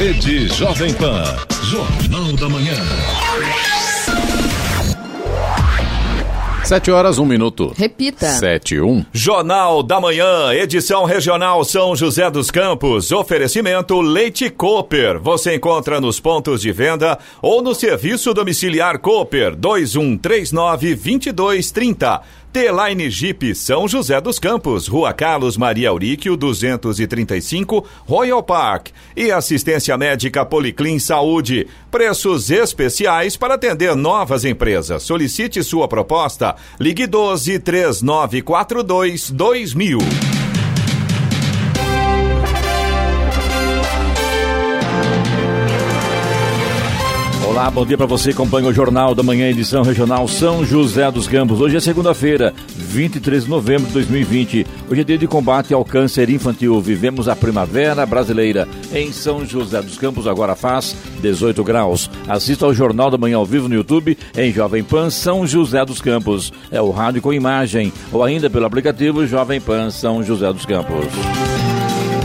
Rede Jovem Pan. Jornal da Manhã. Sete horas, um minuto. Repita. Sete, um. Jornal da Manhã, edição regional São José dos Campos. Oferecimento Leite Cooper. Você encontra nos pontos de venda ou no serviço domiciliar Cooper 2139 2230. T-Line Jeep São José dos Campos, Rua Carlos Maria Auríquio, 235, Royal Park. E assistência médica Policlin Saúde. Preços especiais para atender novas empresas. Solicite sua proposta. Ligue 12 3942 2000. Olá, bom dia para você. Acompanha o Jornal da Manhã, edição regional São José dos Campos. Hoje é segunda-feira, 23 de novembro de 2020. Hoje é dia de combate ao câncer infantil. Vivemos a primavera brasileira em São José dos Campos. Agora faz 18 graus. Assista ao Jornal da Manhã ao vivo no YouTube em Jovem Pan São José dos Campos. É o rádio com imagem ou ainda pelo aplicativo Jovem Pan São José dos Campos.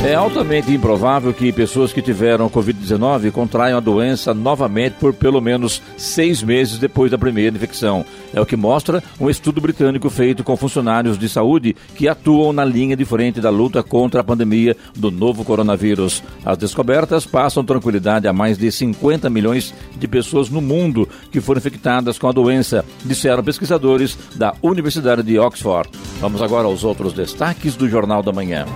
É altamente improvável que pessoas que tiveram Covid-19 contraiam a doença novamente por pelo menos seis meses depois da primeira infecção. É o que mostra um estudo britânico feito com funcionários de saúde que atuam na linha de frente da luta contra a pandemia do novo coronavírus. As descobertas passam tranquilidade a mais de 50 milhões de pessoas no mundo que foram infectadas com a doença, disseram pesquisadores da Universidade de Oxford. Vamos agora aos outros destaques do Jornal da Manhã.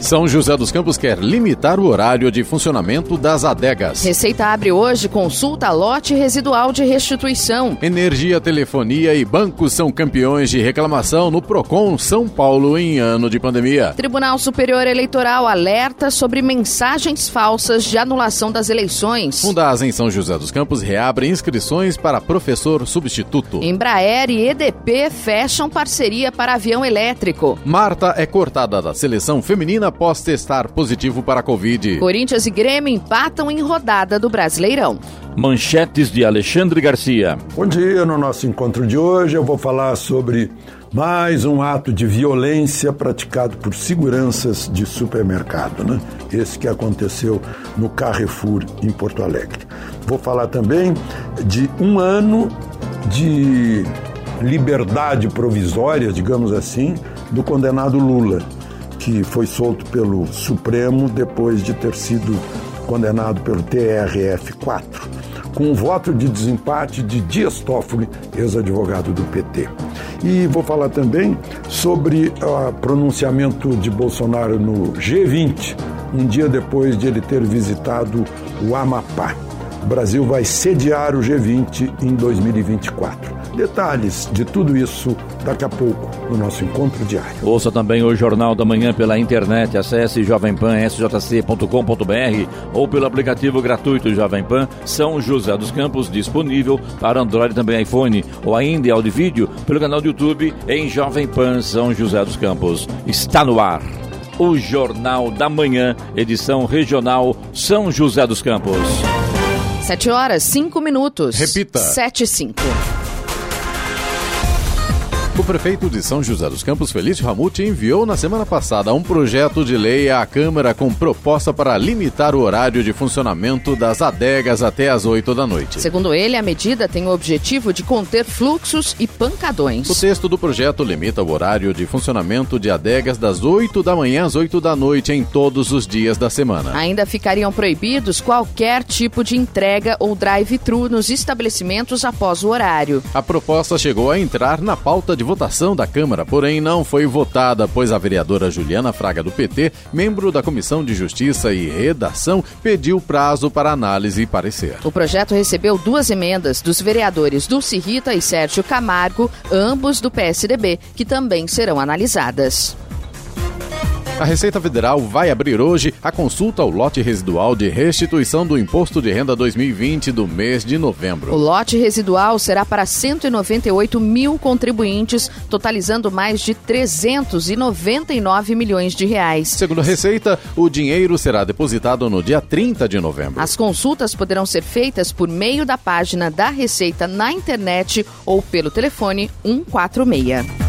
São José dos Campos quer limitar o horário de funcionamento das adegas. Receita abre hoje consulta lote residual de restituição. Energia, telefonia e bancos são campeões de reclamação no Procon São Paulo em ano de pandemia. Tribunal Superior Eleitoral alerta sobre mensagens falsas de anulação das eleições. Fundas em São José dos Campos reabre inscrições para professor substituto. Embraer e EDP fecham parceria para avião elétrico. Marta é cortada da seleção feminina após testar positivo para a Covid. Corinthians e Grêmio empatam em rodada do Brasileirão. Manchetes de Alexandre Garcia. Bom dia, no nosso encontro de hoje eu vou falar sobre mais um ato de violência praticado por seguranças de supermercado, né? Esse que aconteceu no Carrefour em Porto Alegre. Vou falar também de um ano de liberdade provisória, digamos assim, do condenado Lula que foi solto pelo Supremo depois de ter sido condenado pelo TRF4, com um voto de desempate de Dias Toffoli, ex-advogado do PT. E vou falar também sobre o pronunciamento de Bolsonaro no G20, um dia depois de ele ter visitado o Amapá. O Brasil vai sediar o G20 em 2024. Detalhes de tudo isso daqui a pouco no nosso encontro diário. Ouça também o Jornal da Manhã pela internet. Acesse jovempan.sjc.com.br ou pelo aplicativo gratuito Jovem Pan São José dos Campos, disponível para Android e também iPhone, ou ainda em áudio e vídeo pelo canal do YouTube em Jovem Pan São José dos Campos. Está no ar. O Jornal da Manhã, edição regional São José dos Campos. 7 horas, 5 minutos. Repita. 7 e 5. O prefeito de São José dos Campos, Felício Ramute, enviou na semana passada um projeto de lei à Câmara com proposta para limitar o horário de funcionamento das adegas até às 8 da noite. Segundo ele, a medida tem o objetivo de conter fluxos e pancadões. O texto do projeto limita o horário de funcionamento de adegas das 8 da manhã às 8 da noite em todos os dias da semana. Ainda ficariam proibidos qualquer tipo de entrega ou drive-thru nos estabelecimentos após o horário. A proposta chegou a entrar na pauta de votação da Câmara, porém não foi votada, pois a vereadora Juliana Fraga do PT, membro da Comissão de Justiça e Redação, pediu prazo para análise e parecer. O projeto recebeu duas emendas dos vereadores Dulce Rita e Sérgio Camargo, ambos do PSDB, que também serão analisadas. A Receita Federal vai abrir hoje a consulta ao lote residual de restituição do Imposto de Renda 2020 do mês de novembro. O lote residual será para 198 mil contribuintes, totalizando mais de 399 milhões de reais. Segundo a Receita, o dinheiro será depositado no dia 30 de novembro. As consultas poderão ser feitas por meio da página da Receita na internet ou pelo telefone 146.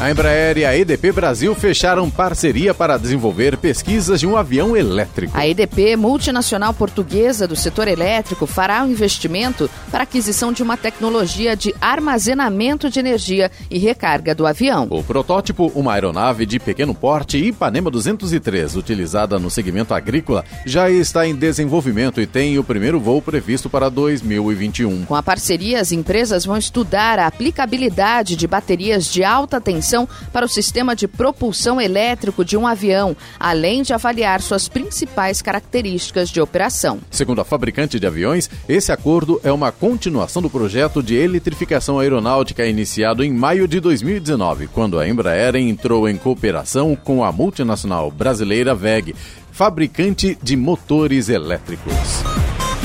A Embraer e a EDP Brasil fecharam parceria para desenvolver pesquisas de um avião elétrico. A EDP, multinacional portuguesa do setor elétrico, fará um investimento para aquisição de uma tecnologia de armazenamento de energia e recarga do avião. O protótipo, uma aeronave de pequeno porte Ipanema 203, utilizada no segmento agrícola, já está em desenvolvimento e tem o primeiro voo previsto para 2021. Com a parceria, as empresas vão estudar a aplicabilidade de baterias de alta tensão para o sistema de propulsão elétrico de um avião, além de avaliar suas principais características de operação. Segundo a fabricante de aviões, esse acordo é uma continuação do projeto de eletrificação aeronáutica iniciado em maio de 2019, quando a Embraer entrou em cooperação com a multinacional brasileira VEG, fabricante de motores elétricos.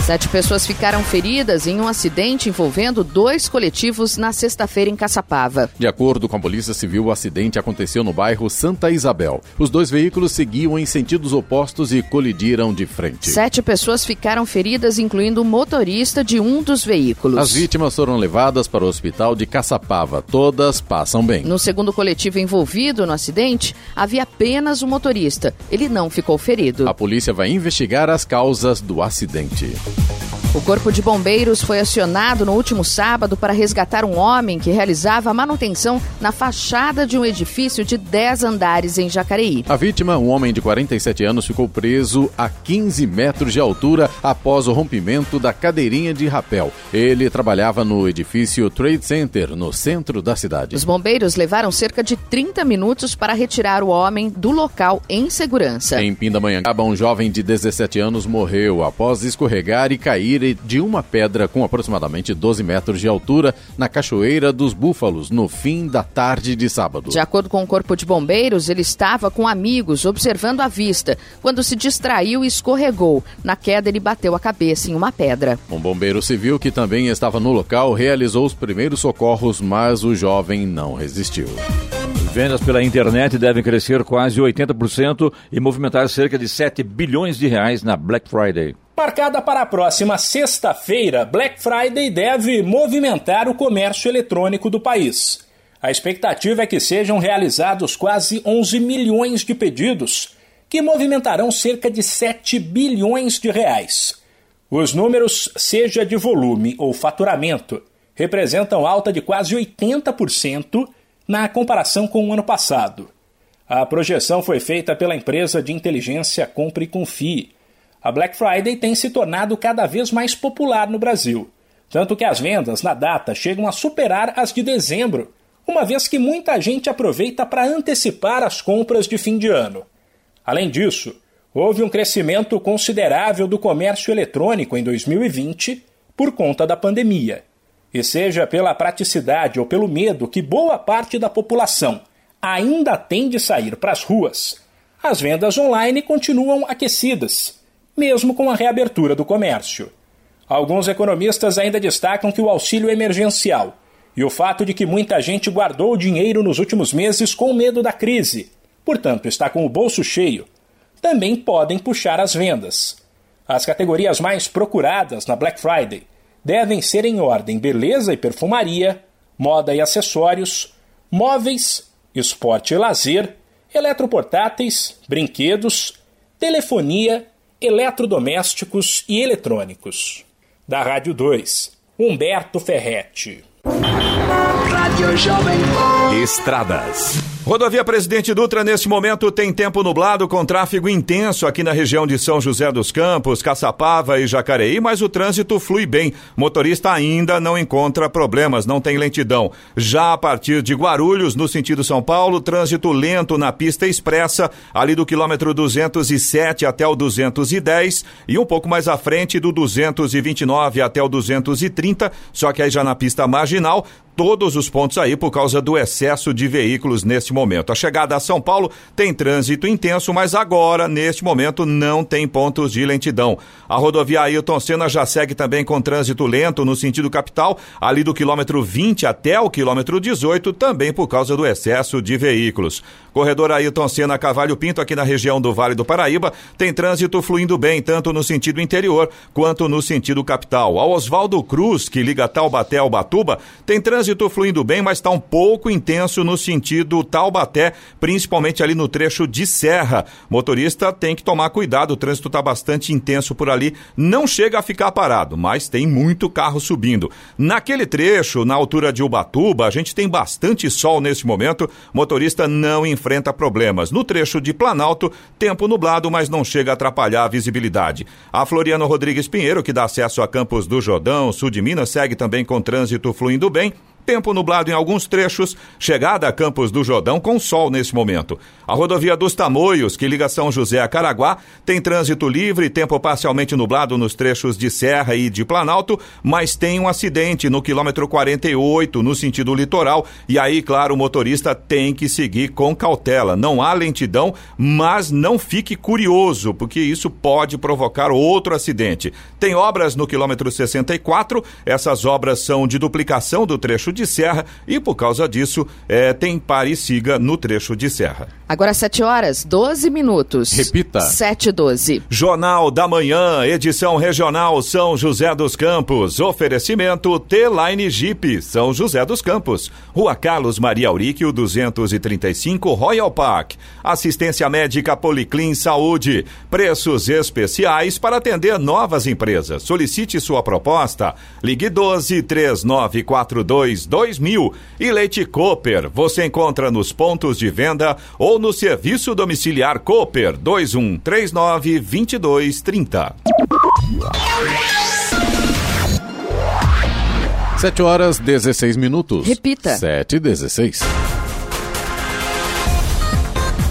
Sete pessoas ficaram feridas em um acidente envolvendo dois coletivos na sexta-feira em Caçapava. De acordo com a Polícia Civil, o acidente aconteceu no bairro Santa Isabel. Os dois veículos seguiam em sentidos opostos e colidiram de frente. Sete pessoas ficaram feridas, incluindo o motorista de um dos veículos. As vítimas foram levadas para o hospital de Caçapava. Todas passam bem. No segundo coletivo envolvido no acidente, havia apenas o motorista. Ele não ficou ferido. A polícia vai investigar as causas do acidente. Thank you. O Corpo de Bombeiros foi acionado no último sábado para resgatar um homem que realizava manutenção na fachada de um edifício de 10 andares em Jacareí. A vítima, um homem de 47 anos, ficou preso a 15 metros de altura após o rompimento da cadeirinha de rapel. Ele trabalhava no edifício Trade Center, no centro da cidade. Os bombeiros levaram cerca de 30 minutos para retirar o homem do local em segurança. Em Pindamonhangaba, um jovem de 17 anos morreu após escorregar e cair de uma pedra com aproximadamente 12 metros de altura na Cachoeira dos Búfalos no fim da tarde de sábado. De acordo com o Corpo de Bombeiros, ele estava com amigos observando a vista quando se distraiu e escorregou. Na queda, ele bateu a cabeça em uma pedra. Um bombeiro civil que também estava no local realizou os primeiros socorros, mas o jovem não resistiu. Vendas pela internet devem crescer quase 80% e movimentar cerca de 7 bilhões de reais na Black Friday. Marcada para a próxima sexta-feira, Black Friday deve movimentar o comércio eletrônico do país. A expectativa é que sejam realizados quase 11 milhões de pedidos, que movimentarão cerca de 7 bilhões de reais. Os números, seja de volume ou faturamento, representam alta de quase 80% na comparação com o ano passado. A projeção foi feita pela empresa de inteligência Compre e Confie a Black Friday tem se tornado cada vez mais popular no Brasil, tanto que as vendas na data chegam a superar as de dezembro, uma vez que muita gente aproveita para antecipar as compras de fim de ano. Além disso, houve um crescimento considerável do comércio eletrônico em 2020 por conta da pandemia. E seja pela praticidade ou pelo medo que boa parte da população ainda tem de sair para as ruas, as vendas online continuam aquecidas mesmo com a reabertura do comércio. Alguns economistas ainda destacam que o auxílio emergencial e o fato de que muita gente guardou dinheiro nos últimos meses com medo da crise, portanto está com o bolso cheio, também podem puxar as vendas. As categorias mais procuradas na Black Friday devem ser em ordem beleza e perfumaria, moda e acessórios, móveis, esporte e lazer, eletroportáteis, brinquedos, telefonia eletrodomésticos e eletrônicos. Da Rádio 2, Humberto Ferretti. Estradas. Rodovia Presidente Dutra, neste momento, tem tempo nublado com tráfego intenso aqui na região de São José dos Campos, Caçapava e Jacareí, mas o trânsito flui bem. Motorista ainda não encontra problemas, não tem lentidão. Já a partir de Guarulhos, no sentido São Paulo, trânsito lento na pista expressa, ali do quilômetro 207 até o 210 e um pouco mais à frente do 229 até o 230, só que aí já na pista marginal, todos os pontos aí por causa do excesso de veículos neste momento. A chegada a São Paulo tem trânsito intenso, mas agora, neste momento, não tem pontos de lentidão. A rodovia Ailton Senna já segue também com trânsito lento no sentido capital, ali do quilômetro 20 até o quilômetro 18, também por causa do excesso de veículos. Corredor Ailton Senna Cavalho Pinto, aqui na região do Vale do Paraíba, tem trânsito fluindo bem, tanto no sentido interior quanto no sentido capital. A Oswaldo Cruz, que liga Taubaté ao Batuba, tem trânsito fluindo bem, mas está um pouco intenso no sentido Taubaté, principalmente ali no trecho de serra. Motorista tem que tomar cuidado, o trânsito está bastante intenso por ali. Não chega a ficar parado, mas tem muito carro subindo. Naquele trecho, na altura de Ubatuba, a gente tem bastante sol nesse momento. Motorista não enfrenta problemas. No trecho de Planalto, tempo nublado, mas não chega a atrapalhar a visibilidade. A Floriano Rodrigues Pinheiro, que dá acesso a Campos do Jordão, sul de Minas, segue também com trânsito fluindo bem. Tempo nublado em alguns trechos, chegada a Campos do Jordão com sol nesse momento. A rodovia dos Tamoios, que liga São José a Caraguá, tem trânsito livre, tempo parcialmente nublado nos trechos de Serra e de Planalto, mas tem um acidente no quilômetro 48, no sentido litoral, e aí, claro, o motorista tem que seguir com cautela. Não há lentidão, mas não fique curioso, porque isso pode provocar outro acidente. Tem obras no quilômetro 64, essas obras são de duplicação do trecho de serra e, por causa disso, é, tem pare e siga no trecho de serra. Agora 7 horas, 12 minutos. Repita. 7 e 12. Jornal da Manhã, edição regional São José dos Campos. Oferecimento T-Line Jeep, São José dos Campos. Rua Carlos Maria Auríquio, 235, Royal Park. Assistência médica Policlin Saúde. Preços especiais para atender novas empresas. Solicite sua proposta. Ligue 12 3942 2000. E Leite Cooper, você encontra nos pontos de venda ou no serviço domiciliar Cooper 2139 2230. 7 horas 16 minutos. Repita. 7 e 16.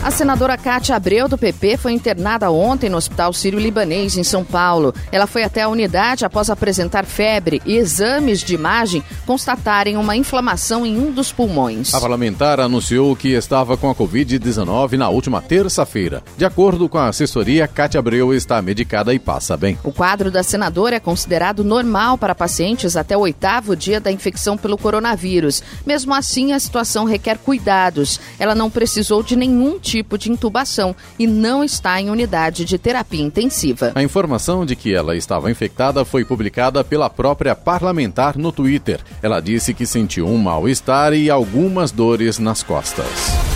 A senadora Cátia Abreu, do PP, foi internada ontem no Hospital Sírio-Libanês, em São Paulo. Ela foi até a unidade após apresentar febre e exames de imagem constatarem uma inflamação em um dos pulmões. A parlamentar anunciou que estava com a Covid-19 na última terça-feira. De acordo com a assessoria, Cátia Abreu está medicada e passa bem. O quadro da senadora é considerado normal para pacientes até o oitavo dia da infecção pelo coronavírus. Mesmo assim, a situação requer cuidados. Ela não precisou de nenhum tipo de intubação e não está em unidade de terapia intensiva. A informação de que ela estava infectada foi publicada pela própria parlamentar no Twitter. Ela disse que sentiu um mal-estar e algumas dores nas costas.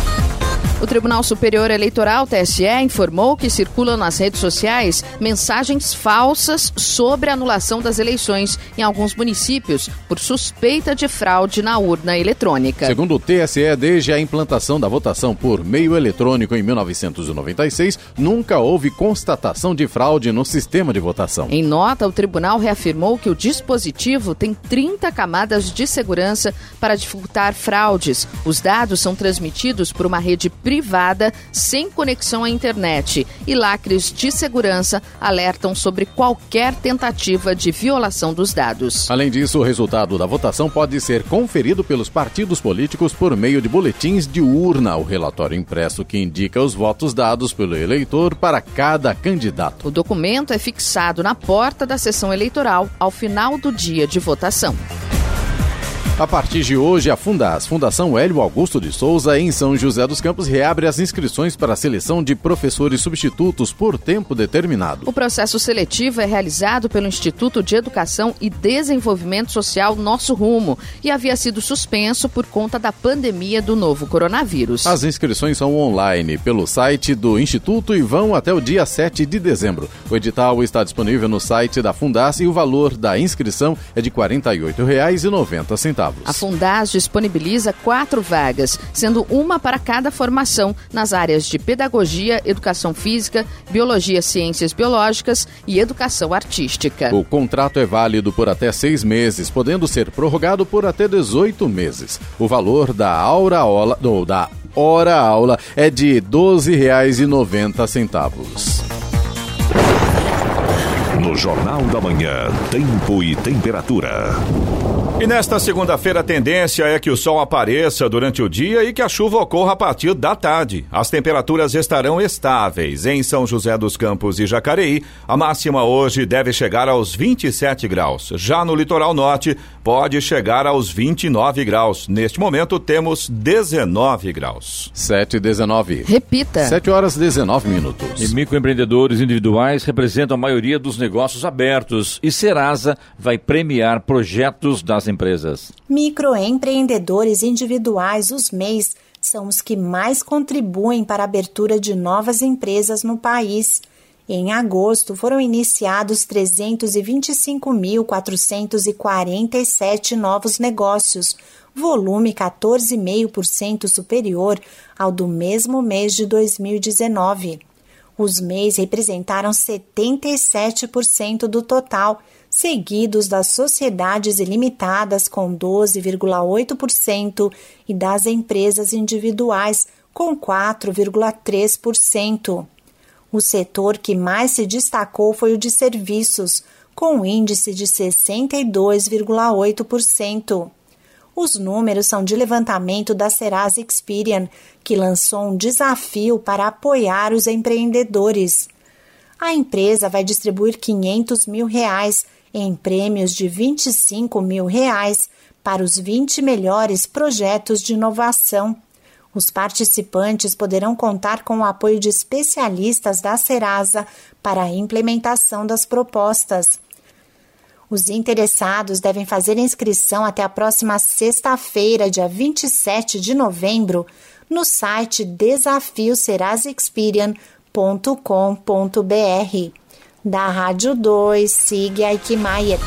O Tribunal Superior Eleitoral, TSE, informou que circulam nas redes sociais mensagens falsas sobre a anulação das eleições em alguns municípios por suspeita de fraude na urna eletrônica. Segundo o TSE, desde a implantação da votação por meio eletrônico em 1996, nunca houve constatação de fraude no sistema de votação. Em nota, o tribunal reafirmou que o dispositivo tem 30 camadas de segurança para dificultar fraudes. Os dados são transmitidos por uma rede privada sem conexão à internet e lacres de segurança alertam sobre qualquer tentativa de violação dos dados. Além disso, o resultado da votação pode ser conferido pelos partidos políticos por meio de boletins de urna, o relatório impresso que indica os votos dados pelo eleitor para cada candidato. O documento é fixado na porta da sessão eleitoral ao final do dia de votação. A partir de hoje, a Fundas, Fundação Hélio Augusto de Souza, em São José dos Campos, reabre as inscrições para a seleção de professores substitutos por tempo determinado. O processo seletivo é realizado pelo Instituto de Educação e Desenvolvimento Social Nosso Rumo e havia sido suspenso por conta da pandemia do novo coronavírus. As inscrições são online pelo site do Instituto e vão até o dia 7 de dezembro. O edital está disponível no site da Fundas e o valor da inscrição é de R$ 48,90. A Fundas disponibiliza quatro vagas, sendo uma para cada formação nas áreas de pedagogia, educação física, biologia, ciências biológicas e educação artística. O contrato é válido por até seis meses, podendo ser prorrogado por até 18 meses. O valor da aura aula, ou da hora aula é de R$ 12,90. No Jornal da Manhã, Tempo e Temperatura. E nesta segunda-feira a tendência é que o sol apareça durante o dia e que a chuva ocorra a partir da tarde. As temperaturas estarão estáveis. Em São José dos Campos e Jacareí, a máxima hoje deve chegar aos 27 graus. Já no litoral norte, pode chegar aos 29 graus. Neste momento temos 19 graus. 7 e 19. Repita. 7 horas 19 minutos. E microempreendedores individuais representam a maioria dos negócios abertos e Serasa vai premiar projetos das empresas. Microempreendedores individuais, os MEIs, são os que mais contribuem para a abertura de novas empresas no país. Em agosto, foram iniciados 325.447 novos negócios, volume 14,5% superior ao do mesmo mês de 2019. Os MEIs representaram 77% do total, seguidos das sociedades ilimitadas com 12,8% e das empresas individuais com 4,3%. O setor que mais se destacou foi o de serviços, com um índice de 62,8%. Os números são de levantamento da Serasa Experian, que lançou um desafio para apoiar os empreendedores. A empresa vai distribuir 500 mil reais em prêmios de 25 mil reais para os 20 melhores projetos de inovação. Os participantes poderão contar com o apoio de especialistas da Serasa para a implementação das propostas. Os interessados devem fazer inscrição até a próxima sexta-feira, dia 27 de novembro, no site desafioserasaexperian.com.br. Da Rádio 2, siga Ike Maier.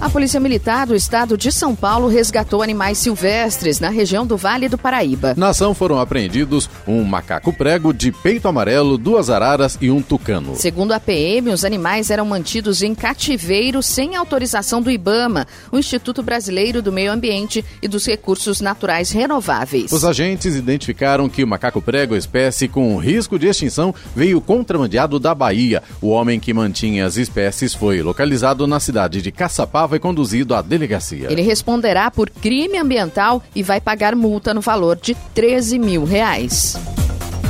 A Polícia Militar do Estado de São Paulo resgatou animais silvestres na região do Vale do Paraíba. Na ação foram apreendidos um macaco prego de peito amarelo, duas araras e um tucano. Segundo a PM, os animais eram mantidos em cativeiro sem autorização do IBAMA, o Instituto Brasileiro do Meio Ambiente e dos Recursos Naturais Renováveis. Os agentes identificaram que o macaco prego, espécie com risco de extinção, veio contrabandeado da Bahia. O homem que mantinha as espécies foi localizado na cidade de Caçapava foi conduzido à delegacia. Ele responderá por crime ambiental e vai pagar multa no valor de 13 mil reais.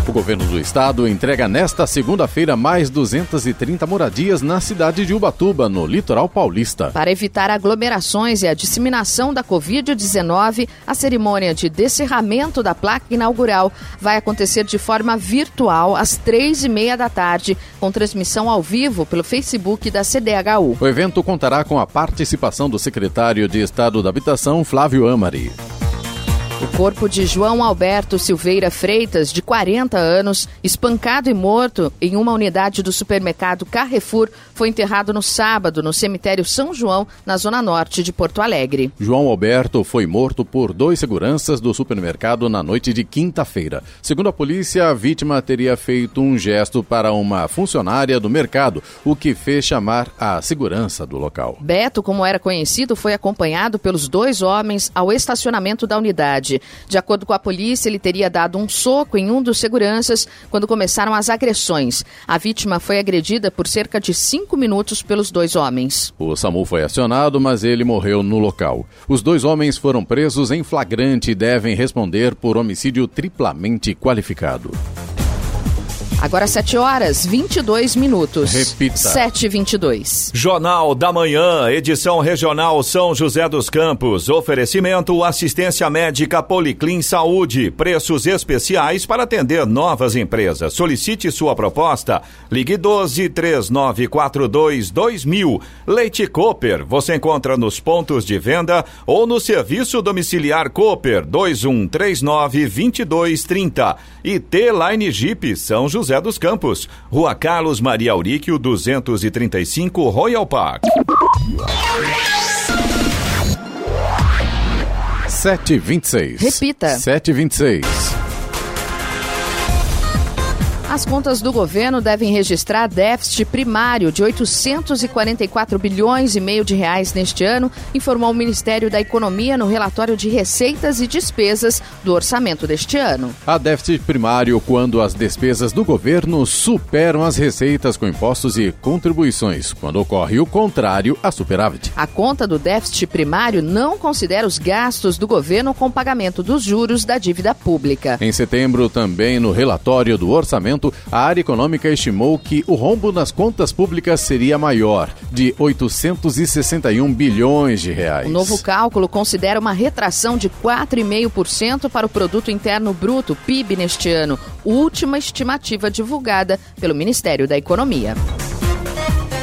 O governo do estado entrega nesta segunda-feira mais 230 moradias na cidade de Ubatuba, no litoral paulista. Para evitar aglomerações e a disseminação da Covid-19, a cerimônia de descerramento da placa inaugural vai acontecer de forma virtual às três e meia da tarde, com transmissão ao vivo pelo Facebook da CDHU. O evento contará com a participação do secretário de Estado da Habitação, Flávio Amari. O corpo de João Alberto Silveira Freitas, de 40 anos, espancado e morto em uma unidade do supermercado Carrefour, foi enterrado no sábado no cemitério São João, na zona norte de Porto Alegre. João Alberto foi morto por dois seguranças do supermercado na noite de quinta-feira. Segundo a polícia, a vítima teria feito um gesto para uma funcionária do mercado, o que fez chamar a segurança do local. Beto, como era conhecido, foi acompanhado pelos dois homens ao estacionamento da unidade. De acordo com a polícia, ele teria dado um soco em um dos seguranças quando começaram as agressões. A vítima foi agredida por cerca de cinco minutos pelos dois homens. O SAMU foi acionado, mas ele morreu no local. Os dois homens foram presos em flagrante e devem responder por homicídio triplamente qualificado. Agora 7 horas 22 minutos. Repita. 7 e 22. Jornal da Manhã, edição regional São José dos Campos. Oferecimento assistência médica Policlin Saúde. Preços especiais para atender novas empresas. Solicite sua proposta. Ligue 12 3942 2000. Leite Cooper. Você encontra nos pontos de venda ou no serviço domiciliar Cooper 2139 2230. E T-Line Jeep São José José dos Campos, Rua Carlos Maria Auríquio, 235, Royal Park. Sete vinte e seis. Repita. Sete vinte e seis. As contas do governo devem registrar déficit primário de 844 bilhões e meio de reais neste ano, informou o Ministério da Economia no relatório de receitas e despesas do orçamento deste ano. Há déficit primário quando as despesas do governo superam as receitas com impostos e contribuições, quando ocorre o contrário, a superávit. A conta do déficit primário não considera os gastos do governo com pagamento dos juros da dívida pública. Em setembro, também no relatório do orçamento, a área econômica estimou que o rombo nas contas públicas seria maior, de 861 bilhões de reais. O novo cálculo considera uma retração de 4,5% para o produto interno bruto, PIB neste ano, última estimativa divulgada pelo Ministério da Economia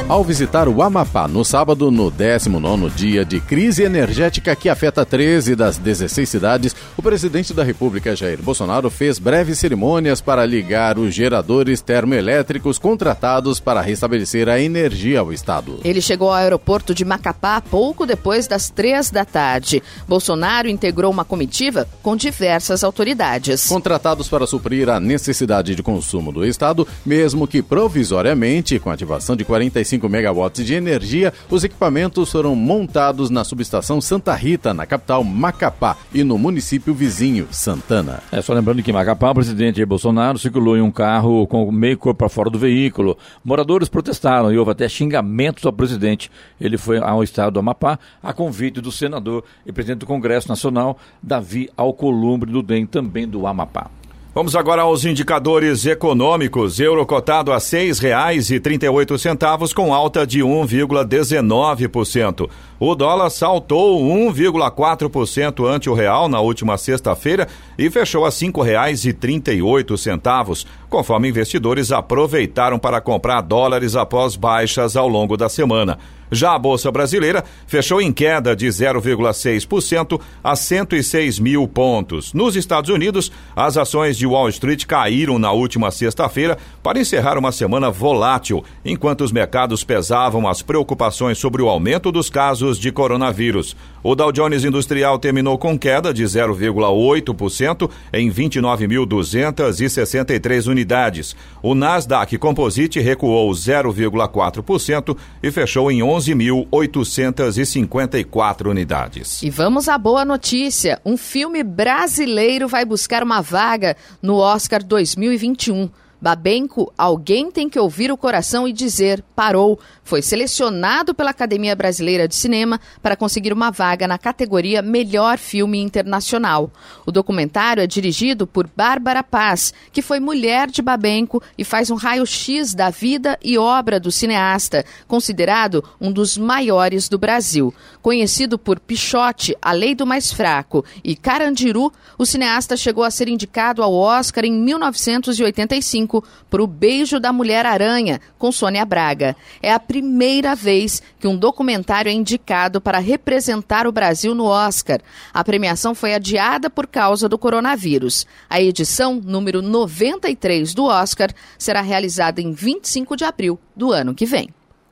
ao visitar o Amapá no sábado, no 19 dia de crise energética que afeta 13 das 16 cidades, o presidente da República, Jair Bolsonaro, fez breves cerimônias para ligar os geradores termoelétricos contratados para restabelecer a energia ao Estado. Ele chegou ao aeroporto de Macapá pouco depois das três da tarde. Bolsonaro integrou uma comitiva com diversas autoridades. Contratados para suprir a necessidade de consumo do Estado, mesmo que provisoriamente, com ativação de 45 5 megawatts de energia, os equipamentos foram montados na subestação Santa Rita, na capital Macapá, e no município vizinho, Santana. É só lembrando que em Macapá, o presidente Bolsonaro circulou em um carro com meio corpo para fora do veículo. Moradores protestaram e houve até xingamentos ao presidente. Ele foi ao estado do Amapá a convite do senador e presidente do Congresso Nacional, Davi Alcolumbre, do DEM, também do Amapá. Vamos agora aos indicadores econômicos. Euro cotado a R$ 6,38 com alta de 1,19%. O dólar saltou 1,4% ante o real na última sexta-feira e fechou a R$ 5,38, conforme investidores aproveitaram para comprar dólares após baixas ao longo da semana. Já a Bolsa Brasileira fechou em queda de 0,6% a 106 mil pontos. Nos Estados Unidos, as ações de Wall Street caíram na última sexta-feira para encerrar uma semana volátil, enquanto os mercados pesavam as preocupações sobre o aumento dos casos de coronavírus. O Dow Jones Industrial terminou com queda de 0,8% em 29.263 unidades. O Nasdaq Composite recuou 0,4% e fechou em 11.854 unidades. E vamos à boa notícia: um filme brasileiro vai buscar uma vaga no Oscar 2021. Babenco, alguém tem que ouvir o coração e dizer parou. Foi selecionado pela Academia Brasileira de Cinema para conseguir uma vaga na categoria Melhor Filme Internacional. O documentário é dirigido por Bárbara Paz, que foi mulher de Babenco e faz um raio-x da vida e obra do cineasta, considerado um dos maiores do Brasil. Conhecido por Pichote, A Lei do Mais Fraco e Carandiru, o cineasta chegou a ser indicado ao Oscar em 1985 para o Beijo da Mulher-Aranha, com Sônia Braga. É a primeira vez que um documentário é indicado para representar o Brasil no Oscar. A premiação foi adiada por causa do coronavírus. A edição número 93 do Oscar será realizada em 25 de abril do ano que vem.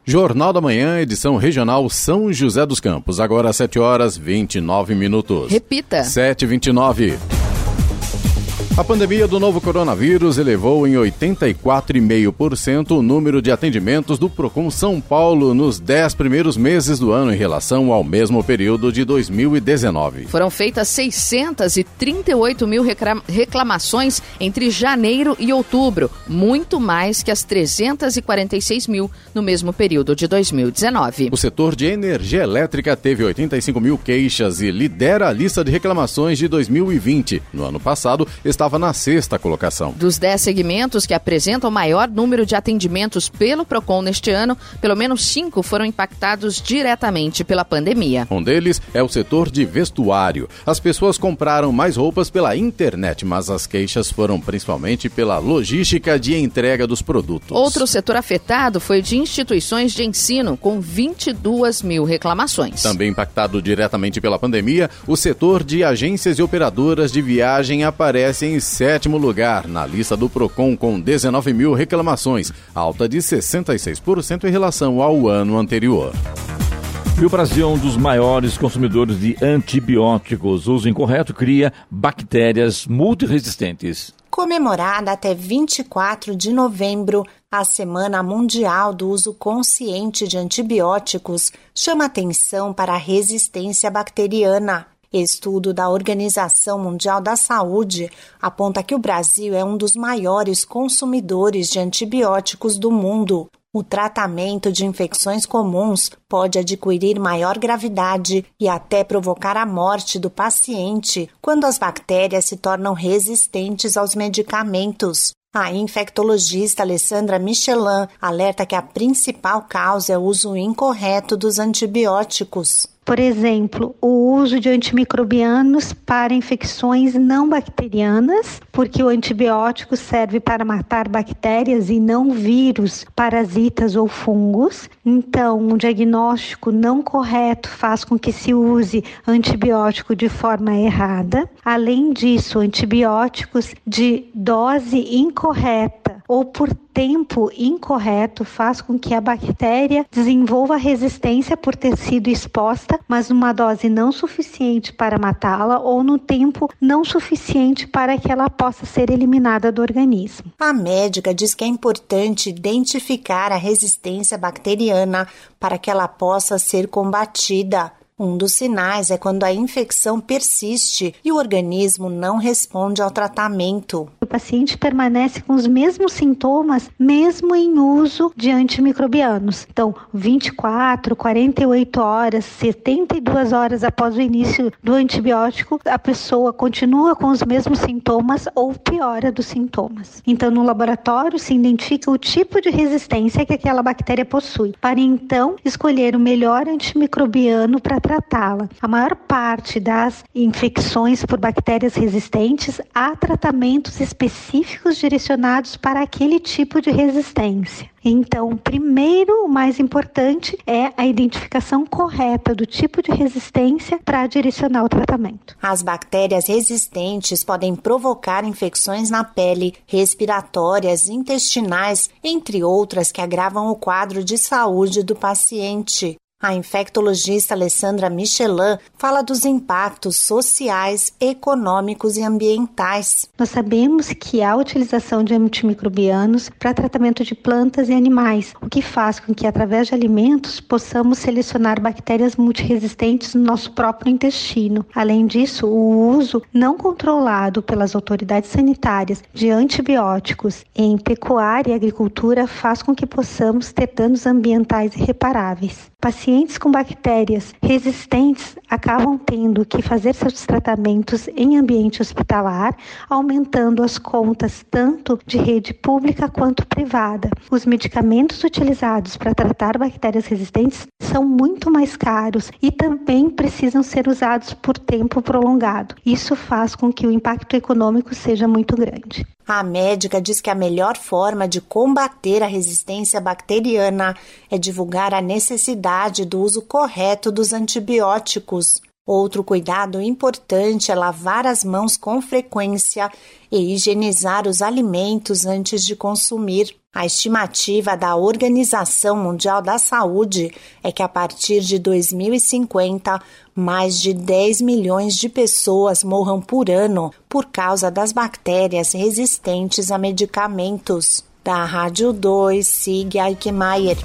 Jornal da Manhã, edição regional São José dos Campos. Agora 7 horas 29 minutos. Repita. 7h29. A pandemia do novo coronavírus elevou em 84,5% o número de atendimentos do Procon São Paulo nos 10 primeiros meses do ano em relação ao mesmo período de 2019. Foram feitas 638 mil reclamações entre janeiro e outubro, muito mais que as 346 mil no mesmo período de 2019. O setor de energia elétrica teve 85 mil queixas e lidera a lista de reclamações de 2020. No ano passado, estava estava na sexta colocação. Dos 10 segmentos que apresentam maior número de atendimentos pelo PROCON neste ano, pelo menos cinco foram impactados diretamente pela pandemia. Um deles é o setor de vestuário. As pessoas compraram mais roupas pela internet, mas as queixas foram principalmente pela logística de entrega dos produtos. Outro setor afetado foi de instituições de ensino, com 22 mil reclamações. Também impactado diretamente pela pandemia, o setor de agências e operadoras de viagem aparece em em sétimo lugar na lista do PROCON com 19 mil reclamações, alta de 66% em relação ao ano anterior. E o Brasil é um dos maiores consumidores de antibióticos. O uso incorreto cria bactérias multiresistentes. Comemorada até 24 de novembro, a Semana Mundial do Uso Consciente de Antibióticos chama atenção para a resistência bacteriana. Estudo da Organização Mundial da Saúde aponta que o Brasil é um dos maiores consumidores de antibióticos do mundo. O tratamento de infecções comuns pode adquirir maior gravidade e até provocar a morte do paciente quando as bactérias se tornam resistentes aos medicamentos. A infectologista Alessandra Michelin alerta que a principal causa é o uso incorreto dos antibióticos. Por exemplo, o uso de antimicrobianos para infecções não bacterianas, porque o antibiótico serve para matar bactérias e não vírus, parasitas ou fungos. Então, um diagnóstico não correto faz com que se use antibiótico de forma errada. Além disso, antibióticos de dose incorreta ou por tempo incorreto faz com que a bactéria desenvolva resistência por ter sido exposta, mas numa dose não suficiente para matá-la ou no tempo não suficiente para que ela possa ser eliminada do organismo. A médica diz que é importante identificar a resistência bacteriana para que ela possa ser combatida. Um dos sinais é quando a infecção persiste e o organismo não responde ao tratamento. O paciente permanece com os mesmos sintomas, mesmo em uso de antimicrobianos. Então, 24, 48 horas, 72 horas após o início do antibiótico, a pessoa continua com os mesmos sintomas ou piora dos sintomas. Então, no laboratório se identifica o tipo de resistência que aquela bactéria possui, para então escolher o melhor antimicrobiano para tratá-la. A maior parte das infecções por bactérias resistentes há tratamentos específicos direcionados para aquele tipo de resistência. Então, primeiro, o mais importante é a identificação correta do tipo de resistência para direcionar o tratamento. As bactérias resistentes podem provocar infecções na pele, respiratórias, intestinais, entre outras que agravam o quadro de saúde do paciente. A infectologista Alessandra Michelin fala dos impactos sociais, econômicos e ambientais. Nós sabemos que a utilização de antimicrobianos para tratamento de plantas e animais, o que faz com que através de alimentos possamos selecionar bactérias multiresistentes no nosso próprio intestino. Além disso, o uso não controlado pelas autoridades sanitárias de antibióticos em pecuária e agricultura faz com que possamos ter danos ambientais irreparáveis. Pacientes com bactérias resistentes acabam tendo que fazer seus tratamentos em ambiente hospitalar, aumentando as contas tanto de rede pública quanto privada. Os medicamentos utilizados para tratar bactérias resistentes são muito mais caros e também precisam ser usados por tempo prolongado. Isso faz com que o impacto econômico seja muito grande. A médica diz que a melhor forma de combater a resistência bacteriana é divulgar a necessidade do uso correto dos antibióticos. Outro cuidado importante é lavar as mãos com frequência e higienizar os alimentos antes de consumir. A estimativa da Organização Mundial da Saúde é que a partir de 2050, mais de 10 milhões de pessoas morram por ano por causa das bactérias resistentes a medicamentos. Da Rádio 2, Sig Eichmeier.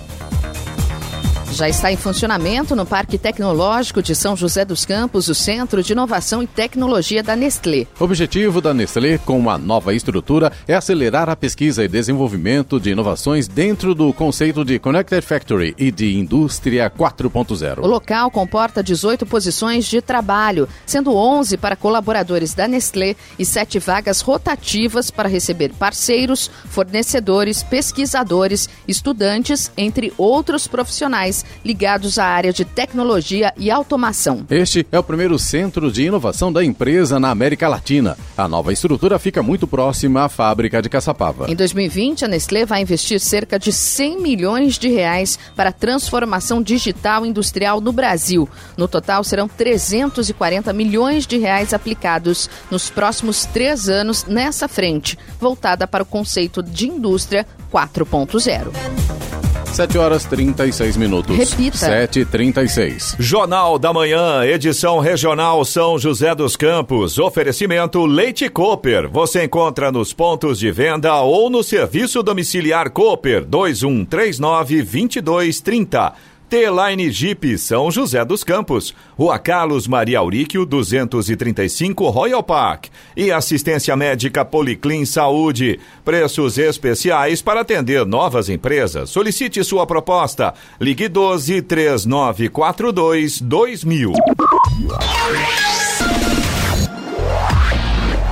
Já está em funcionamento no Parque Tecnológico de São José dos Campos o Centro de Inovação e Tecnologia da Nestlé. O objetivo da Nestlé com a nova estrutura é acelerar a pesquisa e desenvolvimento de inovações dentro do conceito de Connected Factory e de Indústria 4.0. O local comporta 18 posições de trabalho, sendo 11 para colaboradores da Nestlé e 7 vagas rotativas para receber parceiros, fornecedores, pesquisadores, estudantes, entre outros profissionais ligados à área de tecnologia e automação. Este é o primeiro centro de inovação da empresa na América Latina. A nova estrutura fica muito próxima à fábrica de Caçapava. Em 2020, a Nestlé vai investir cerca de 100 milhões de reais para a transformação digital industrial no Brasil. No total, serão 340 milhões de reais aplicados nos próximos três anos nessa frente, voltada para o conceito de indústria 4.0. 7 horas 36 minutos. Repita. 7 36 Jornal da Manhã, edição regional São José dos Campos. Oferecimento Leite Cooper. Você encontra nos pontos de venda ou no serviço domiciliar Cooper 2139 2230. T-Line Jeep São José dos Campos, Rua Carlos Maria Auríquio, 235 Royal Park. E assistência médica Policlin Saúde. Preços especiais para atender novas empresas. Solicite sua proposta. Ligue 12 3942 2000.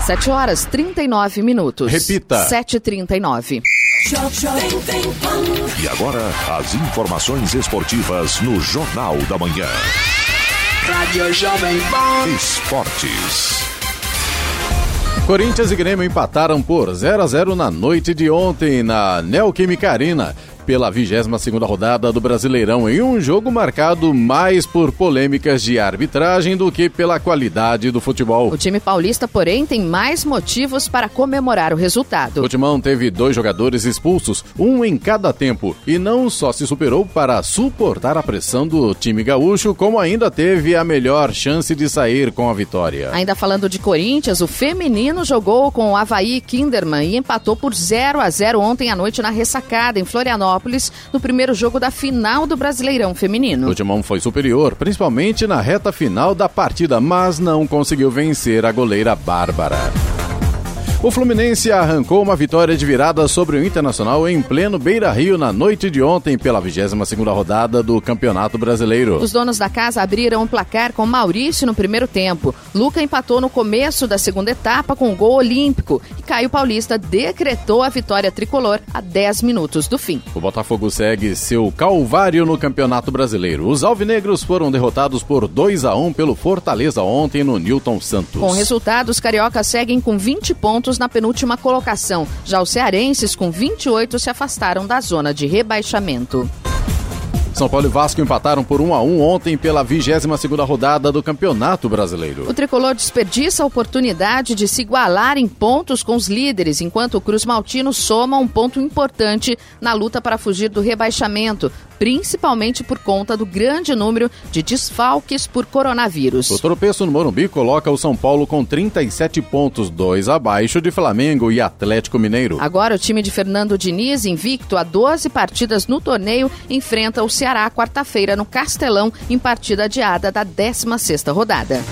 7 horas 39 minutos. Repita. 7h39. E agora, as informações esportivas no Jornal da Manhã. Rádio Jovem Pan. Esportes. Corinthians e Grêmio empataram por 0 a 0 na noite de ontem na Neoquímica Arena pela 22 segunda rodada do Brasileirão em um jogo marcado mais por polêmicas de arbitragem do que pela qualidade do futebol. O time paulista, porém, tem mais motivos para comemorar o resultado. O Timão teve dois jogadores expulsos, um em cada tempo, e não só se superou para suportar a pressão do time gaúcho, como ainda teve a melhor chance de sair com a vitória. Ainda falando de Corinthians, o feminino jogou com o Havaí Kinderman e empatou por 0 a 0 ontem à noite na ressacada em Florianópolis no primeiro jogo da final do Brasileirão Feminino. O Timão foi superior, principalmente na reta final da partida, mas não conseguiu vencer a goleira Bárbara. O Fluminense arrancou uma vitória de virada sobre o Internacional em pleno Beira Rio na noite de ontem pela 22ª rodada do Campeonato Brasileiro. Os donos da casa abriram o placar com Maurício no primeiro tempo. Luca empatou no começo da segunda etapa com um gol olímpico e Caio Paulista decretou a vitória tricolor a 10 minutos do fim. O Botafogo segue seu calvário no Campeonato Brasileiro. Os alvinegros foram derrotados por 2 a 1 pelo Fortaleza ontem no Newton Santos. Com o resultado, os cariocas seguem com 20 pontos na penúltima colocação. Já os cearenses, com 28, se afastaram da zona de rebaixamento. São Paulo e Vasco empataram por 1 a 1 ontem pela 22ª rodada do Campeonato Brasileiro. O tricolor desperdiça a oportunidade de se igualar em pontos com os líderes, enquanto o Cruz Maltino soma um ponto importante na luta para fugir do rebaixamento, principalmente por conta do grande número de desfalques por coronavírus. O tropeço no Morumbi coloca o São Paulo com 37 pontos, dois abaixo de Flamengo e Atlético Mineiro. Agora o time de Fernando Diniz, invicto a 12 partidas no torneio, enfrenta o Ceará quarta-feira no Castelão em partida adiada da 16ª rodada.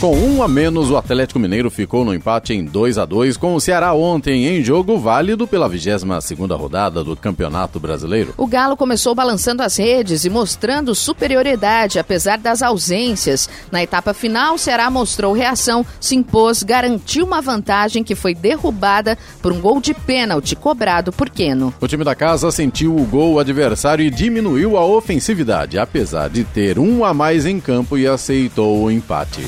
Com um a menos, o Atlético Mineiro ficou no empate em 2 a 2 com o Ceará ontem em jogo válido pela 22ª rodada do Campeonato Brasileiro. O Galo começou balançando as redes e mostrando superioridade apesar das ausências. Na etapa final, o Ceará mostrou reação, se impôs, garantiu uma vantagem que foi derrubada por um gol de pênalti cobrado por Queno. O time da casa sentiu o gol adversário e diminuiu a ofensividade, apesar de ter um a mais em campo e aceitou o empate.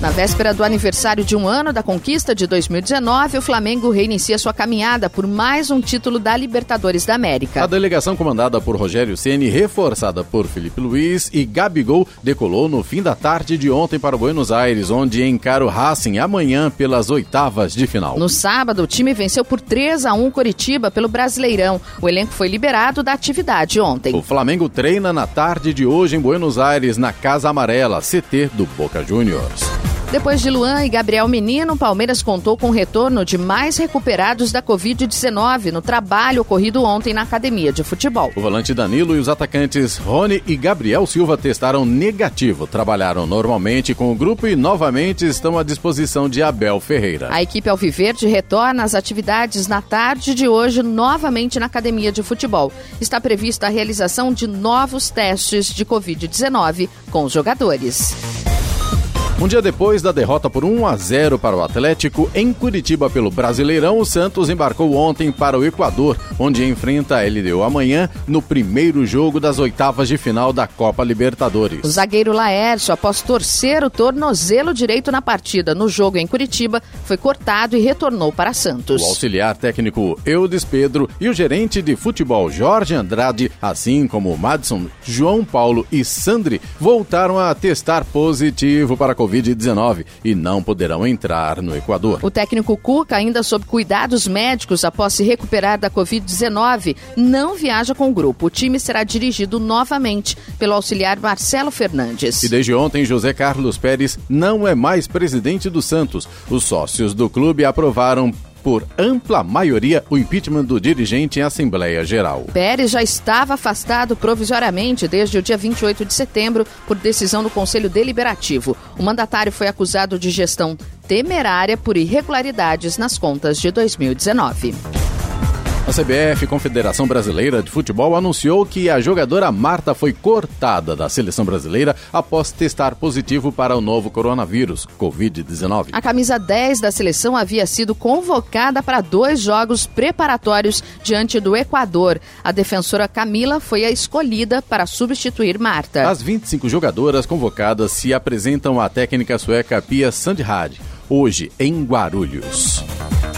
Na véspera do aniversário de um ano da conquista de 2019, o Flamengo reinicia sua caminhada por mais um título da Libertadores da América. A delegação comandada por Rogério Ceni, reforçada por Felipe Luiz e Gabigol, decolou no fim da tarde de ontem para Buenos Aires, onde encara o Racing amanhã pelas oitavas de final. No sábado, o time venceu por 3 a 1 Coritiba pelo Brasileirão. O elenco foi liberado da atividade ontem. O Flamengo treina na tarde de hoje em Buenos Aires, na Casa Amarela, CT do Boca Juniors. Depois de Luan e Gabriel Menino, o Palmeiras contou com o retorno de mais recuperados da Covid-19 no trabalho ocorrido ontem na academia de futebol. O volante Danilo e os atacantes Rony e Gabriel Silva testaram negativo, trabalharam normalmente com o grupo e novamente estão à disposição de Abel Ferreira. A equipe Alviverde retorna às atividades na tarde de hoje novamente na academia de futebol. Está prevista a realização de novos testes de Covid-19 com os jogadores. Um dia depois da derrota por 1 a 0 para o Atlético em Curitiba pelo Brasileirão, o Santos embarcou ontem para o Equador, onde enfrenta a LDU amanhã no primeiro jogo das oitavas de final da Copa Libertadores. O zagueiro Laércio, após torcer o tornozelo direito na partida no jogo em Curitiba, foi cortado e retornou para Santos. O auxiliar técnico Eudes Pedro e o gerente de futebol Jorge Andrade, assim como Madison, João Paulo e Sandri, voltaram a testar positivo para a Covid Covid-19 e não poderão entrar no Equador. O técnico Cuca, ainda sob cuidados médicos após se recuperar da Covid-19, não viaja com o grupo. O time será dirigido novamente pelo auxiliar Marcelo Fernandes. E desde ontem, José Carlos Pérez não é mais presidente do Santos. Os sócios do clube aprovaram por ampla maioria o impeachment do dirigente em Assembleia Geral. Pérez já estava afastado provisoriamente desde o dia 28 de setembro por decisão do Conselho Deliberativo. O mandatário foi acusado de gestão temerária por irregularidades nas contas de 2019. A CBF, Confederação Brasileira de Futebol, anunciou que a jogadora Marta foi cortada da seleção brasileira após testar positivo para o novo coronavírus, Covid-19. A camisa 10 da seleção havia sido convocada para dois jogos preparatórios diante do Equador. A defensora Camila foi a escolhida para substituir Marta. As 25 jogadoras convocadas se apresentam à técnica sueca Pia Sandhag, hoje em Guarulhos.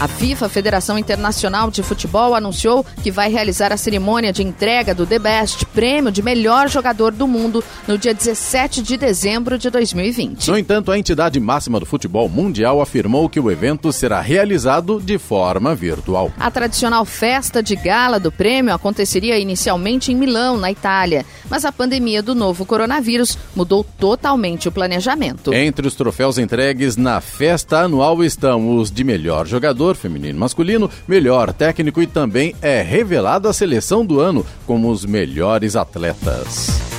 A FIFA, Federação Internacional de Futebol, anunciou que vai realizar a cerimônia de entrega do The Best, prêmio de melhor jogador do mundo, no dia 17 de dezembro de 2020. No entanto, a entidade máxima do futebol mundial afirmou que o evento será realizado de forma virtual. A tradicional festa de gala do prêmio aconteceria inicialmente em Milão, na Itália, mas a pandemia do novo coronavírus mudou totalmente o planejamento. Entre os troféus entregues na festa anual estão os de melhor jogador feminino e masculino, melhor técnico e também é revelado a seleção do ano como os melhores atletas.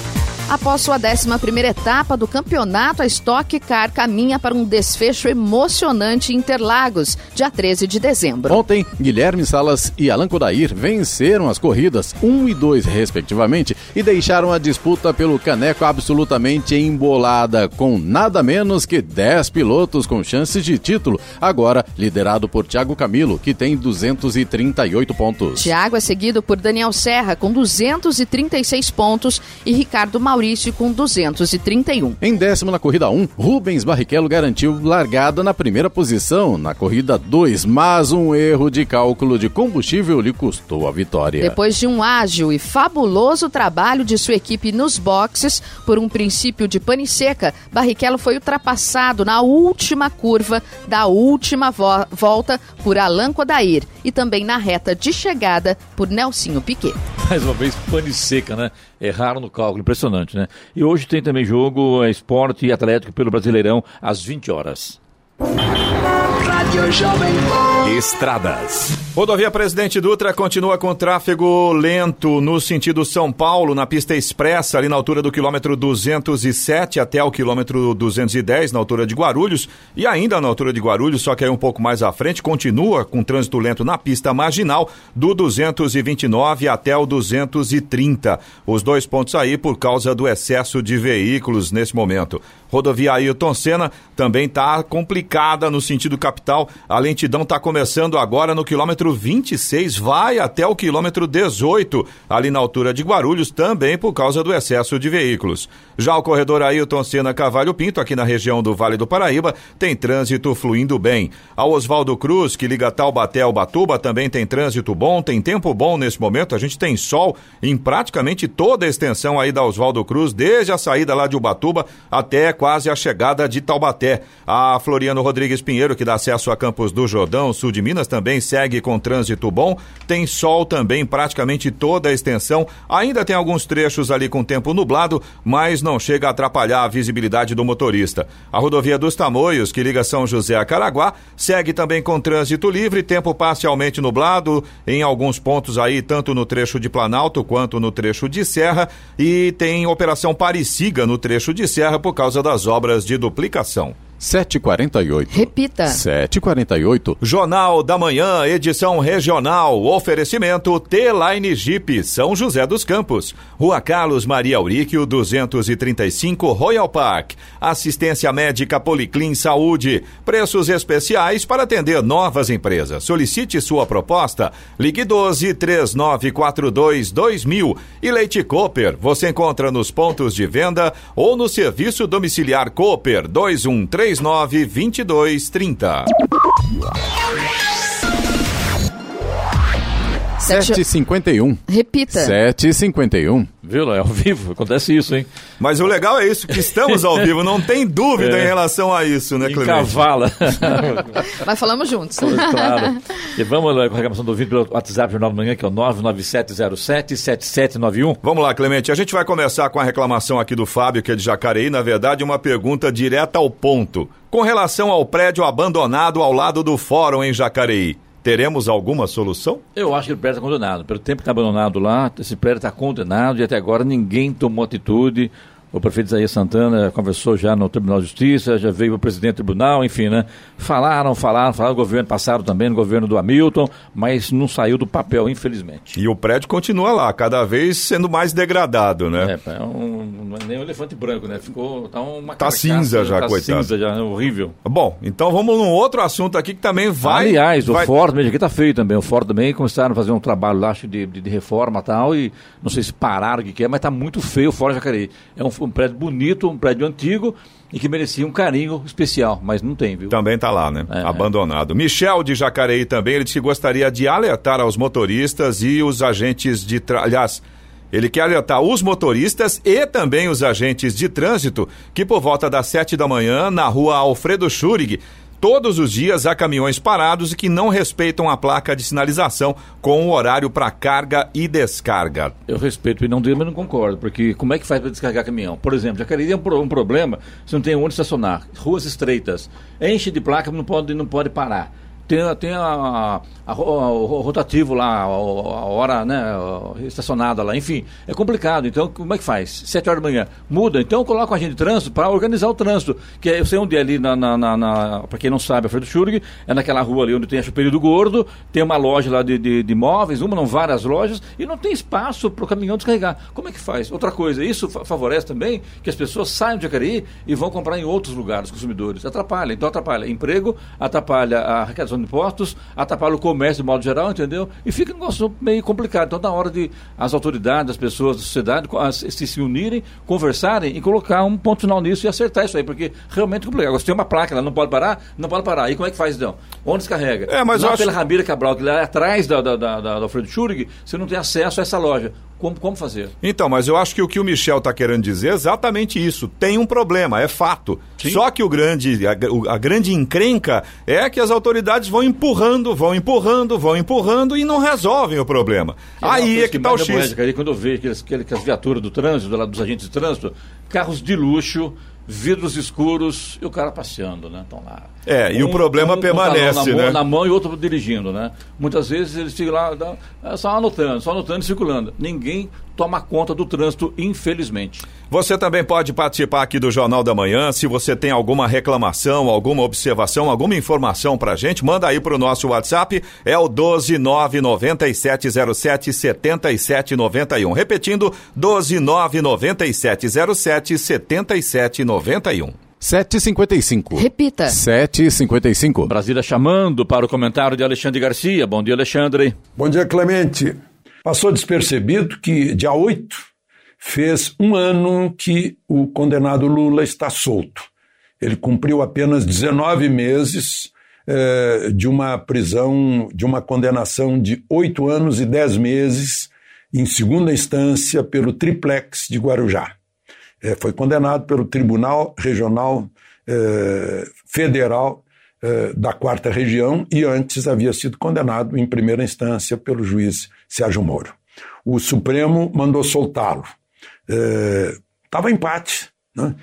Após sua 11 etapa do campeonato, a Stock Car caminha para um desfecho emocionante em Interlagos, dia 13 de dezembro. Ontem, Guilherme Salas e Alan Kodair venceram as corridas 1 e 2, respectivamente, e deixaram a disputa pelo caneco absolutamente embolada, com nada menos que 10 pilotos com chances de título, agora liderado por Thiago Camilo, que tem 238 pontos. Thiago é seguido por Daniel Serra, com 236 pontos, e Ricardo Maurício Maurício com 231. Em décimo na corrida 1, Rubens Barrichello garantiu largada na primeira posição na corrida 2, mas um erro de cálculo de combustível lhe custou a vitória. Depois de um ágil e fabuloso trabalho de sua equipe nos boxes, por um princípio de pane seca, Barrichello foi ultrapassado na última curva da última vo volta por Alan Kodair e também na reta de chegada por Nelsinho Piquet. Mais uma vez, pane seca, né? Erraram no cálculo, impressionante, né? E hoje tem também jogo é, esporte e atlético pelo Brasileirão às 20 horas. Rádio Jovem Estradas. Rodovia Presidente Dutra continua com tráfego lento no sentido São Paulo, na pista expressa, ali na altura do quilômetro 207 até o quilômetro 210, na altura de Guarulhos. E ainda na altura de Guarulhos, só que aí um pouco mais à frente, continua com trânsito lento na pista marginal, do 229 até o 230. Os dois pontos aí por causa do excesso de veículos nesse momento. Rodovia Ailton Senna também está complicada no sentido capital. A lentidão está começando agora no quilômetro 26, vai até o quilômetro 18, ali na altura de Guarulhos, também por causa do excesso de veículos. Já o corredor Ailton Senna Cavalho Pinto, aqui na região do Vale do Paraíba, tem trânsito fluindo bem. A Oswaldo Cruz, que liga Taubaté ao Batuba, também tem trânsito bom, tem tempo bom nesse momento. A gente tem sol em praticamente toda a extensão aí da Oswaldo Cruz, desde a saída lá de Ubatuba até quase a chegada de Taubaté. A Floriano Rodrigues Pinheiro, que dá acesso a Campos do Jordão, sul de Minas, também segue com trânsito bom. Tem sol também praticamente toda a extensão. Ainda tem alguns trechos ali com tempo nublado, mas não chega a atrapalhar a visibilidade do motorista. A rodovia dos Tamoios, que liga São José a Caraguá, segue também com trânsito livre, tempo parcialmente nublado em alguns pontos aí, tanto no trecho de Planalto quanto no trecho de Serra, e tem operação Parisiga no trecho de Serra por causa das obras de duplicação. 7h48. Repita. 7h48. Jornal da Manhã, edição regional. Oferecimento T-Line Jeep, São José dos Campos. Rua Carlos Maria Auríquio, 235, Royal Park. Assistência médica Policlin Saúde. Preços especiais para atender novas empresas. Solicite sua proposta. Ligue 12 3942 2000. E Leite Cooper, você encontra nos pontos de venda ou no serviço domiciliar Cooper 213 39 22 30. 7h51. Repita. 7h51. Viu? É ao vivo, acontece isso, hein? Mas o legal é isso, que estamos ao vivo, não tem dúvida É. em relação a isso, né, Clemente? Cavala. Mas falamos juntos. claro. E vamos lá com a reclamação do vídeo pelo WhatsApp Jornal da Manhã, que é o 99707-7791. Vamos lá, Clemente. A gente vai começar com a reclamação aqui do Fábio, que é de Jacareí. Na verdade, uma pergunta direta ao ponto. Com relação ao prédio abandonado ao lado do fórum em Jacareí, teremos alguma solução? Eu acho que o prédio está condenado. Pelo tempo que está abandonado lá, esse prédio está condenado e até agora ninguém tomou atitude. O prefeito Isaías Santana conversou já no Tribunal de Justiça, já veio o presidente do tribunal, enfim, né? Falaram, falaram, falaram, no governo passado também, no governo do Hamilton, mas não saiu do papel, infelizmente. E o prédio continua lá, cada vez sendo mais degradado, né? É, é um, não é nem um elefante branco, né? Ficou, tá uma Tá carcaça, cinza já, tá coitado. cinza já, é horrível. Bom, então vamos num outro assunto aqui que também vai. Aliás, vai... o Ford aqui tá feio também. O Ford também começaram a fazer um trabalho lá, acho, de, de, de reforma e tal, e não sei se pararam o que, que é, mas tá muito feio o Ford Jacareí. É um, um prédio bonito, um prédio antigo e que merecia um carinho especial, mas não tem, viu? Também tá lá, né? É. Abandonado. Michel de Jacareí também, ele disse que gostaria de alertar aos motoristas e os agentes de tra... aliás, ele quer alertar os motoristas e também os agentes de trânsito que por volta das sete da manhã, na rua Alfredo Schurig, todos os dias há caminhões parados e que não respeitam a placa de sinalização com o horário para carga e descarga. Eu respeito e não dei, mas não concordo, porque como é que faz para descarregar caminhão? Por exemplo, Jacareí é um, pro- problema, você não tem onde estacionar, ruas estreitas, enche de placa, não pode, não pode parar. Tem, a- tem a, a ro- o rotativo lá, a, a hora né, estacionada lá, enfim, é complicado. Então, como é que faz? Sete horas da manhã, muda. Então, coloca um agente de trânsito para organizar o trânsito. Que eu sei onde é ali, na, na, na, para quem não sabe, a Fredo Schurg, é naquela rua ali onde tem a Chupeiro do Gordo, tem uma loja lá de, de, de móveis, uma não, várias lojas, e não tem espaço para o caminhão descarregar. Como é que faz? Outra coisa, isso fa- favorece também que as pessoas saiam de Jacareí e vão comprar em outros lugares, consumidores. Atrapalha. Então, atrapalha emprego, atrapalha a arrecadação de impostos, atrapalha o comércio de modo geral, entendeu? E fica um negócio meio complicado. Então, na hora de as autoridades, as pessoas da sociedade se, se unirem, conversarem e colocar um ponto final nisso e acertar isso aí, porque realmente é complicado. Agora, se tem uma placa, ela não pode parar, não pode parar. E como é que faz então? Onde descarrega? É, mas lá eu acho- pela Ramira Cabral, que lá é atrás da, da, da, da, da Alfredo Schurig, você não tem acesso a essa loja. Como, como fazer? Então, mas eu acho que o que o Michel está querendo dizer é exatamente isso. Tem um problema, é fato. Só que o grande, a, a grande encrenca é que as autoridades vão empurrando, vão empurrando, vão empurrando e não resolvem o problema. E uma Aí é que tá o X. cara, quando eu vejo aqueles, aqueles, aquelas viaturas do trânsito, lá dos agentes de trânsito, carros de luxo, vidros escuros e o cara passeando, né? Estão lá. É, e o problema com permanece, talão na, mão, né? na mão e outro dirigindo, né? Muitas vezes eles ficam lá é, só anotando, só anotando e circulando. Ninguém toma conta do trânsito, infelizmente. Você também pode participar aqui do Jornal da Manhã. Se você tem alguma reclamação, alguma observação, alguma informação pra gente, manda aí pro nosso WhatsApp. É o 12997077791. Repetindo, 12997077791. 7h55. Repita. 7h55. Brasília chamando para o comentário de Alexandre Garcia. Bom dia, Alexandre. Bom dia, Clemente. Passou despercebido que dia 8 fez um ano que o condenado Lula está solto. Ele cumpriu apenas 19 meses eh, de uma prisão, de uma condenação de oito anos e dez meses em segunda instância pelo triplex de Guarujá. Eh, foi condenado pelo Tribunal Regional eh, Federal eh, da Quarta Região e antes havia sido condenado em primeira instância pelo juiz Sérgio Moro. O Supremo mandou soltá-lo. Estava empate. Né?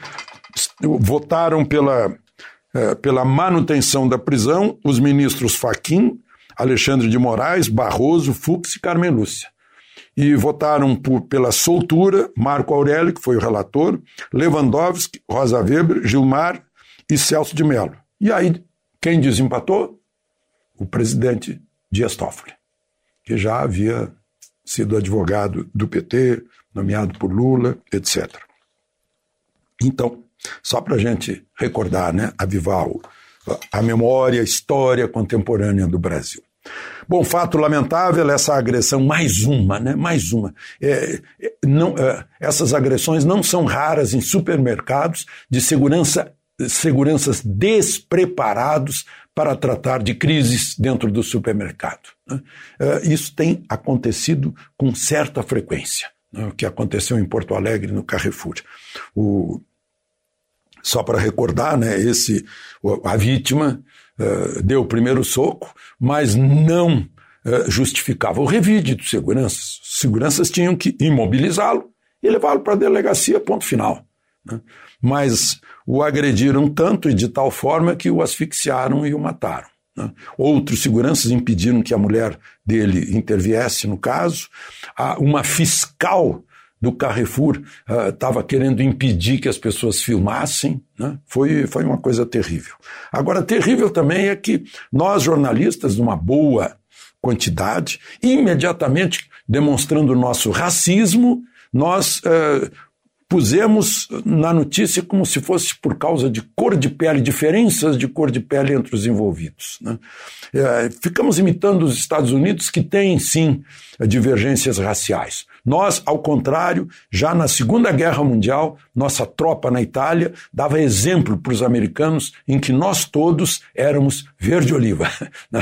Votaram pela, eh, pela manutenção da prisão os ministros Faquim, Alexandre de Moraes, Barroso, Fux e Carmen Lúcia e votaram por, pela soltura Marco Aurélio, que foi o relator, Lewandowski, Rosa Weber, Gilmar e Celso de Mello. E aí, quem desempatou? O presidente Dias Toffoli, que já havia sido advogado do PT, nomeado por Lula, etc. Então, só para a gente recordar, né, avivar a memória, a história contemporânea do Brasil. Bom, fato lamentável essa agressão, mais uma, né? Mais uma. É, é, não, é, essas agressões não são raras em supermercados de segurança, seguranças despreparados para tratar de crises dentro do supermercado. Né? Eh, isso tem acontecido com certa frequência, né? o que aconteceu em Porto Alegre, no Carrefour. O, só para recordar, né, esse, a vítima uh, deu o primeiro soco, mas não uh, justificava o revide dos seguranças. Os seguranças tinham que imobilizá-lo e levá-lo para a delegacia, ponto final. Né? Mas o agrediram tanto e de tal forma que o asfixiaram e o mataram. Né? Outros seguranças impediram que a mulher dele interviesse no caso. Uma fiscal do Carrefour estava uh, querendo impedir que as pessoas filmassem. Né? Foi, foi uma coisa terrível. Agora, terrível também é que nós, jornalistas, numa boa quantidade, imediatamente demonstrando o nosso racismo, nós uh, pusemos na notícia como se fosse por causa de cor de pele, diferenças de cor de pele entre os envolvidos. Né? É, ficamos imitando os Estados Unidos, que têm sim divergências raciais. Nós, ao contrário, já na Segunda Guerra Mundial, nossa tropa na Itália dava exemplo para os americanos em que nós todos éramos verde-oliva. Né?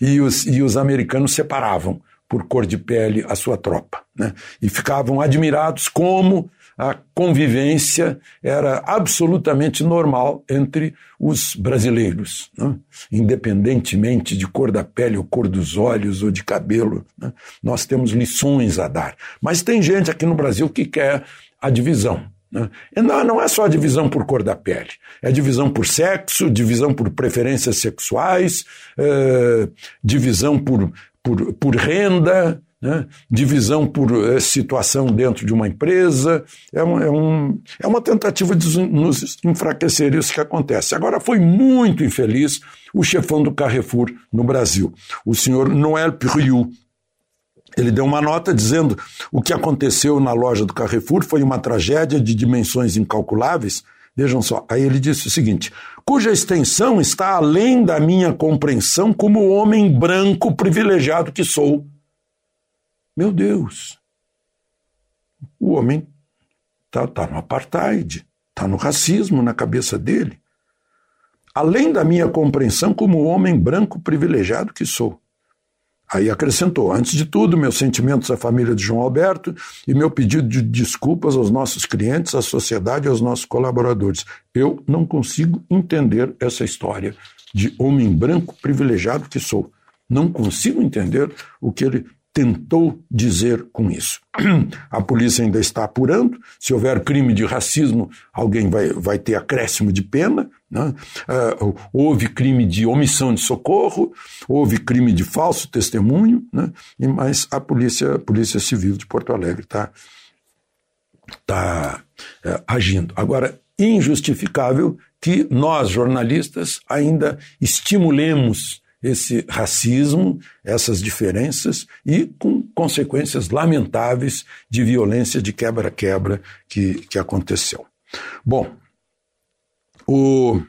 E, os, e os americanos separavam por cor de pele a sua tropa. Né? E ficavam admirados como a convivência era absolutamente normal entre os brasileiros, né? independentemente de cor da pele, ou cor dos olhos, ou de cabelo. Né? Nós temos lições a dar. Mas tem gente aqui no Brasil que quer a divisão. Né? Não, não é só a divisão por cor da pele, é divisão por sexo, divisão por preferências sexuais, é, divisão por, por, por renda, né? divisão por é, situação dentro de uma empresa, é, um, é, um, é uma tentativa de nos enfraquecer isso que acontece. Agora, foi muito infeliz o chefão do Carrefour no Brasil, o senhor Noel Priou. Ele deu uma nota dizendo o que aconteceu na loja do Carrefour foi uma tragédia de dimensões incalculáveis. Vejam só, aí ele disse o seguinte: cuja extensão está além da minha compreensão como homem branco privilegiado que sou meu Deus, o homem está tá no apartheid, está no racismo na cabeça dele. Além da minha compreensão como homem branco privilegiado que sou. Aí acrescentou: antes de tudo, meus sentimentos à família de João Alberto e meu pedido de desculpas aos nossos clientes, à sociedade e aos nossos colaboradores. Eu não consigo entender essa história de homem branco privilegiado que sou. Não consigo entender o que ele tentou dizer com isso. A polícia ainda está apurando. Se houver crime de racismo, alguém vai, vai ter acréscimo de pena. Né? Uh, houve crime de omissão de socorro, houve crime de falso testemunho, né? mas a polícia, a polícia Civil de Porto Alegre está tá, uh, agindo. Agora, injustificável que nós, jornalistas, ainda estimulemos esse racismo, essas diferenças e com consequências lamentáveis de violência de quebra-quebra que, que aconteceu. Bom, o,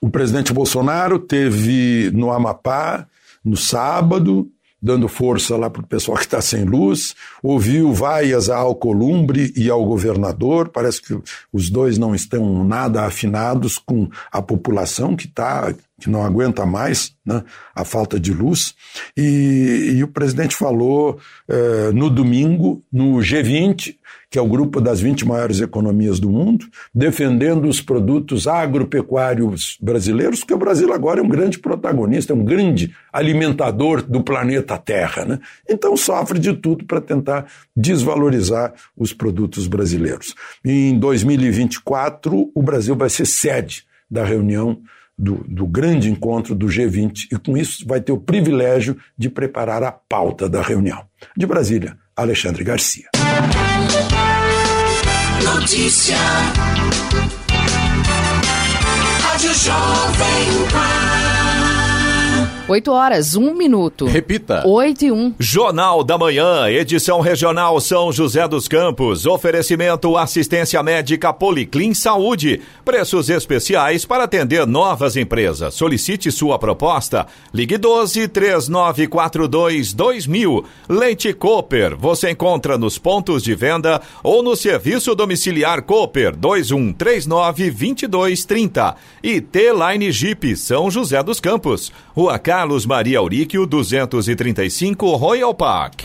o presidente Bolsonaro teve no Amapá no sábado dando força lá para o pessoal que está sem luz, ouviu vaias à Alcolumbre e ao governador, parece que os dois não estão nada afinados com a população que está que não aguenta mais né, a falta de luz. E, e o presidente falou eh, no domingo, no G20, que é o grupo das 20 maiores economias do mundo, defendendo os produtos agropecuários brasileiros, porque o Brasil agora é um grande protagonista, é um grande alimentador do planeta Terra. Né? Então sofre de tudo para tentar desvalorizar os produtos brasileiros. Em 2024, o Brasil vai ser sede da reunião do, do, grande encontro do G20 e, com isso, vai ter o privilégio de preparar a pauta da reunião. De Brasília, Alexandre Garcia. Notícia. Rádio Jovem Pan. 8 horas, 1 minuto. Repita. 8 e 1. Jornal da Manhã, edição regional São José dos Campos. Oferecimento assistência médica Policlin Saúde. Preços especiais para atender novas empresas. Solicite sua proposta. Ligue 12 3942 2000. Leite Cooper. Você encontra nos pontos de venda ou no serviço domiciliar Cooper 2139 2230. E T-Line Jeep São José dos Campos. Rua Carlos Maria Auríquio 235 Royal Park.